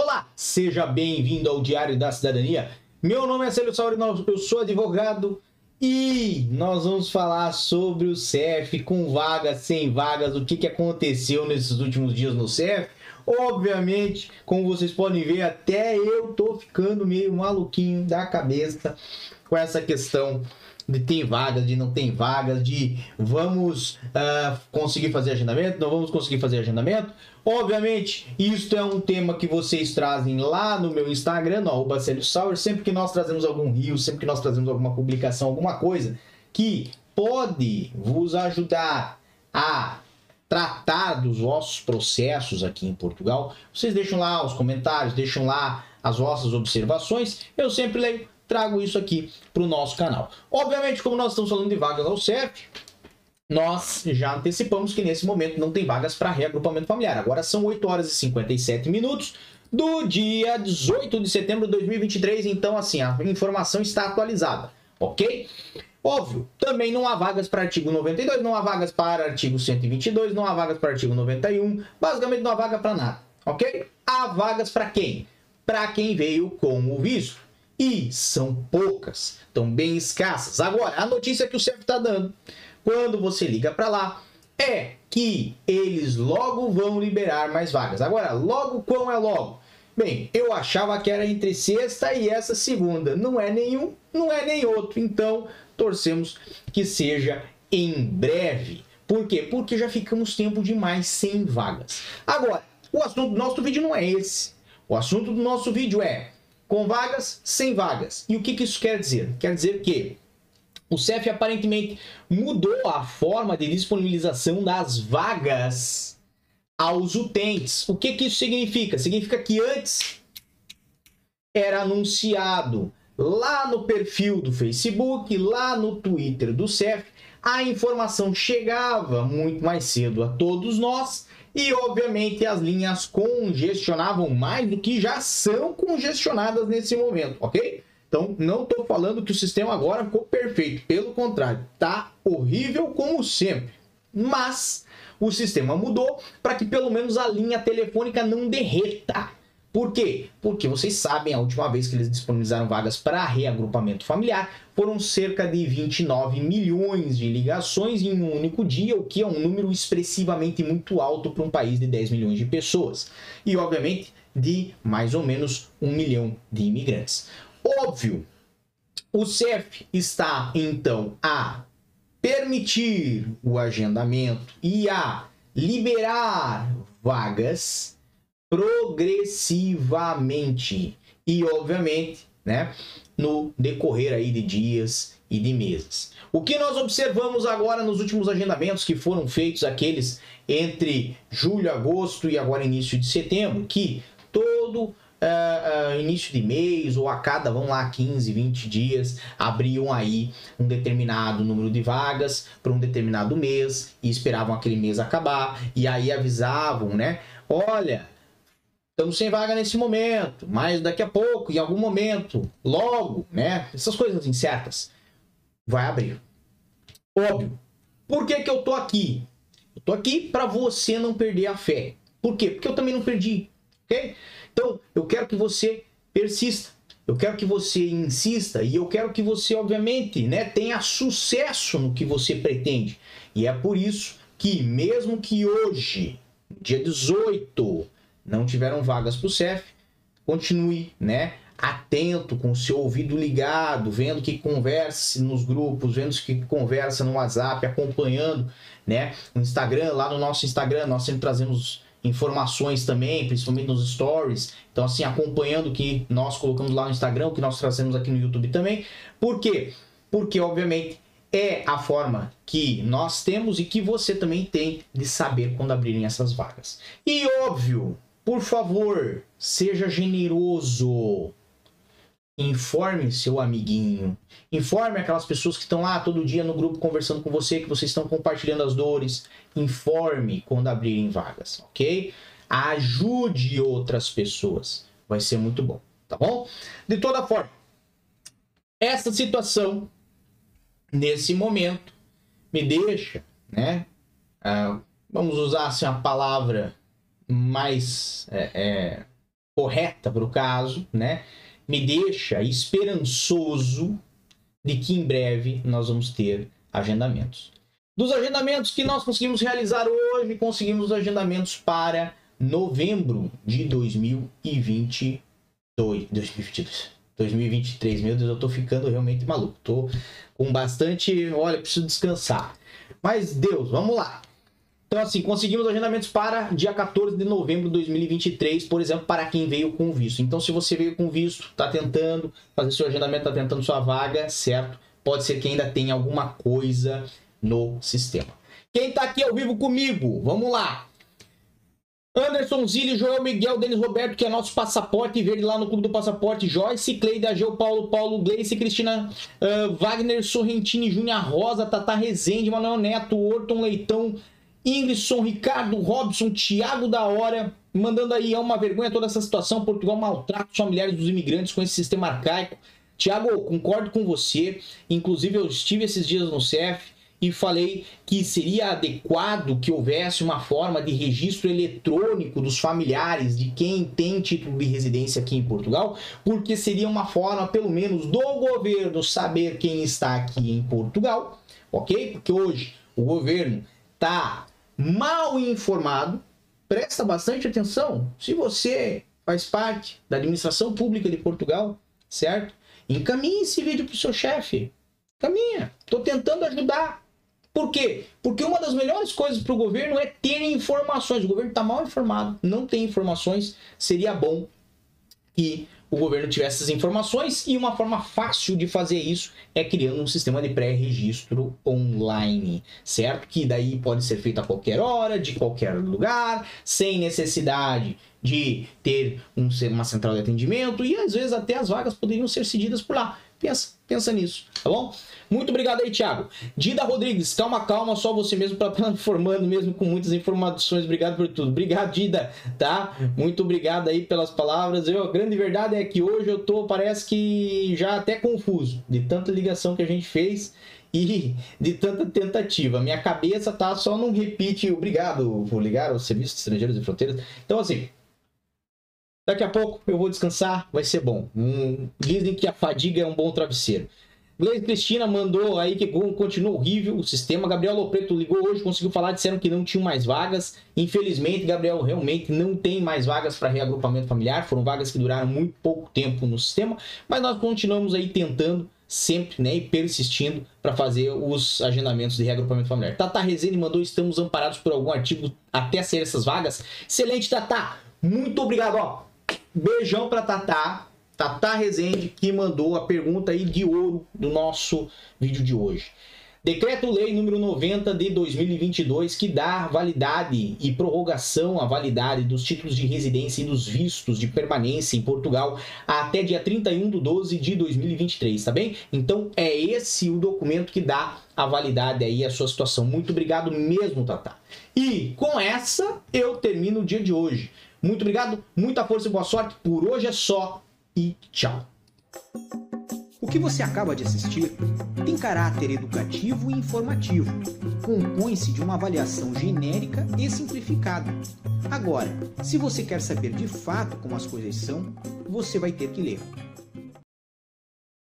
Olá, seja bem-vindo ao Diário da Cidadania. Meu nome é Célio Sauri, eu sou advogado e nós vamos falar sobre o CEF com vagas, sem vagas, o que, que aconteceu nesses últimos dias no CEF. Obviamente, como vocês podem ver, até eu tô ficando meio maluquinho da cabeça com essa questão de tem vagas, de não tem vagas, de vamos uh, conseguir fazer agendamento, não vamos conseguir fazer agendamento. Obviamente, isto é um tema que vocês trazem lá no meu Instagram, no Sauer, sempre que nós trazemos algum rio, sempre que nós trazemos alguma publicação, alguma coisa que pode vos ajudar a tratar dos vossos processos aqui em Portugal, vocês deixam lá os comentários, deixam lá as vossas observações, eu sempre leio trago isso aqui para o nosso canal. Obviamente, como nós estamos falando de vagas ao CEF, nós já antecipamos que nesse momento não tem vagas para reagrupamento familiar. Agora são 8 horas e 57 minutos do dia 18 de setembro de 2023, então assim, a informação está atualizada, ok? Óbvio, também não há vagas para artigo 92, não há vagas para artigo 122, não há vagas para artigo 91, basicamente não há vaga para nada, ok? Há vagas para quem? Para quem veio com o visto e são poucas, estão bem escassas. Agora, a notícia que o CEF está dando, quando você liga para lá, é que eles logo vão liberar mais vagas. Agora, logo quão é logo? Bem, eu achava que era entre sexta e essa segunda. Não é nenhum, não é nem outro. Então, torcemos que seja em breve. Por quê? Porque já ficamos tempo demais sem vagas. Agora, o assunto do nosso vídeo não é esse. O assunto do nosso vídeo é com vagas, sem vagas. E o que, que isso quer dizer? Quer dizer que o CEF aparentemente mudou a forma de disponibilização das vagas aos utentes. O que, que isso significa? Significa que antes era anunciado lá no perfil do Facebook, lá no Twitter do CEF, a informação chegava muito mais cedo a todos nós e, obviamente, as linhas congestionavam mais do que já são congestionadas nesse momento, ok? Então, não estou falando que o sistema agora ficou perfeito. Pelo contrário, tá horrível como sempre. Mas o sistema mudou para que pelo menos a linha telefônica não derreta. Por quê? Porque vocês sabem, a última vez que eles disponibilizaram vagas para reagrupamento familiar foram cerca de 29 milhões de ligações em um único dia, o que é um número expressivamente muito alto para um país de 10 milhões de pessoas. E, obviamente, de mais ou menos um milhão de imigrantes. Óbvio, o CEF está então a permitir o agendamento e a liberar vagas progressivamente e obviamente, né, no decorrer aí de dias e de meses. O que nós observamos agora nos últimos agendamentos que foram feitos aqueles entre julho, agosto e agora início de setembro, que todo uh, uh, início de mês ou a cada, vão lá, 15, 20 dias, abriam aí um determinado número de vagas para um determinado mês e esperavam aquele mês acabar e aí avisavam, né? Olha, estamos sem vaga nesse momento, mas daqui a pouco, em algum momento, logo, né? Essas coisas incertas, vai abrir. Óbvio. Por que, que eu tô aqui? Eu tô aqui para você não perder a fé. Por quê? Porque eu também não perdi, ok? Então, eu quero que você persista. Eu quero que você insista e eu quero que você, obviamente, né, tenha sucesso no que você pretende. E é por isso que, mesmo que hoje, dia 18, não tiveram vagas para o CEF, continue, né? Atento, com o seu ouvido ligado, vendo que conversa nos grupos, vendo que conversa no WhatsApp, acompanhando, né? No Instagram, lá no nosso Instagram, nós sempre trazemos informações também, principalmente nos stories. Então, assim, acompanhando o que nós colocamos lá no Instagram, o que nós trazemos aqui no YouTube também. Por quê? Porque, obviamente, é a forma que nós temos e que você também tem de saber quando abrirem essas vagas. E óbvio, por favor, seja generoso. Informe seu amiguinho. Informe aquelas pessoas que estão lá todo dia no grupo conversando com você, que vocês estão compartilhando as dores. Informe quando abrirem vagas, ok? Ajude outras pessoas. Vai ser muito bom, tá bom? De toda forma, essa situação, nesse momento, me deixa, né? Uh, vamos usar assim a palavra mais é, é, correta para o caso, né? Me deixa esperançoso de que em breve nós vamos ter agendamentos. Dos agendamentos que nós conseguimos realizar hoje, conseguimos agendamentos para novembro de 2022. 2022. 2023, meu Deus, eu tô ficando realmente maluco. Tô com bastante. Olha, preciso descansar. Mas Deus, vamos lá. Então, assim, conseguimos agendamentos para dia 14 de novembro de 2023, por exemplo, para quem veio com visto. Então, se você veio com visto, está tentando fazer seu agendamento, está tentando sua vaga, certo? Pode ser que ainda tenha alguma coisa no sistema. Quem está aqui ao vivo comigo? Vamos lá. Anderson Zilli, Joel Miguel, Denis Roberto, que é nosso passaporte verde lá no Clube do Passaporte, Joyce, Cleide, Ageu, Paulo, Paulo, Gleice, Cristina, uh, Wagner, Sorrentini, Júnior Rosa, Tata Rezende, Manuel Neto, Orton Leitão, Ingridson, Ricardo, Robson, Thiago da Hora, mandando aí, é uma vergonha toda essa situação, Portugal maltrata os familiares dos imigrantes com esse sistema arcaico. Tiago, concordo com você, inclusive eu estive esses dias no CEF, e falei que seria adequado que houvesse uma forma de registro eletrônico dos familiares de quem tem título de residência aqui em Portugal, porque seria uma forma, pelo menos, do governo saber quem está aqui em Portugal, ok? Porque hoje o governo está mal informado. Presta bastante atenção. Se você faz parte da administração pública de Portugal, certo? Encaminhe esse vídeo para o seu chefe. Caminha. Estou tentando ajudar. Por quê? Porque uma das melhores coisas para o governo é ter informações. O governo está mal informado, não tem informações. Seria bom que o governo tivesse essas informações e uma forma fácil de fazer isso é criando um sistema de pré-registro online, certo? Que daí pode ser feito a qualquer hora, de qualquer lugar, sem necessidade de ter um, uma central de atendimento e às vezes até as vagas poderiam ser cedidas por lá. Pensa, pensa nisso, tá bom? Muito obrigado aí, Thiago. Dida Rodrigues, calma, calma, só você mesmo para estar informando mesmo com muitas informações. Obrigado por tudo. Obrigado, Dida, tá? Muito obrigado aí pelas palavras. Eu, a grande verdade é que hoje eu tô, parece que já até confuso de tanta ligação que a gente fez e de tanta tentativa. Minha cabeça tá só não repite. Obrigado, vou ligar aos serviços estrangeiros e fronteiras. Então, assim, Daqui a pouco eu vou descansar, vai ser bom. Hum, dizem que a fadiga é um bom travesseiro. Gleise Cristina mandou aí que continua horrível o sistema. Gabriel Lopreto ligou hoje, conseguiu falar, disseram que não tinham mais vagas. Infelizmente, Gabriel, realmente não tem mais vagas para reagrupamento familiar. Foram vagas que duraram muito pouco tempo no sistema, mas nós continuamos aí tentando sempre, né, e persistindo para fazer os agendamentos de reagrupamento familiar. Tata Rezende mandou, estamos amparados por algum artigo até ser essas vagas. Excelente, Tata! Muito obrigado, ó. Beijão para Tatá, Tatá Rezende, que mandou a pergunta aí de ouro do nosso vídeo de hoje. Decreto-Lei número 90 de 2022 que dá validade e prorrogação à validade dos títulos de residência e dos vistos de permanência em Portugal até dia 31 de 12 de 2023, tá bem? Então é esse o documento que dá a validade aí a sua situação. Muito obrigado mesmo, Tatá. E com essa eu termino o dia de hoje. Muito obrigado, muita força e boa sorte. Por hoje é só e tchau. O que você acaba de assistir tem caráter educativo e informativo. Compõe-se de uma avaliação genérica e simplificada. Agora, se você quer saber de fato como as coisas são, você vai ter que ler.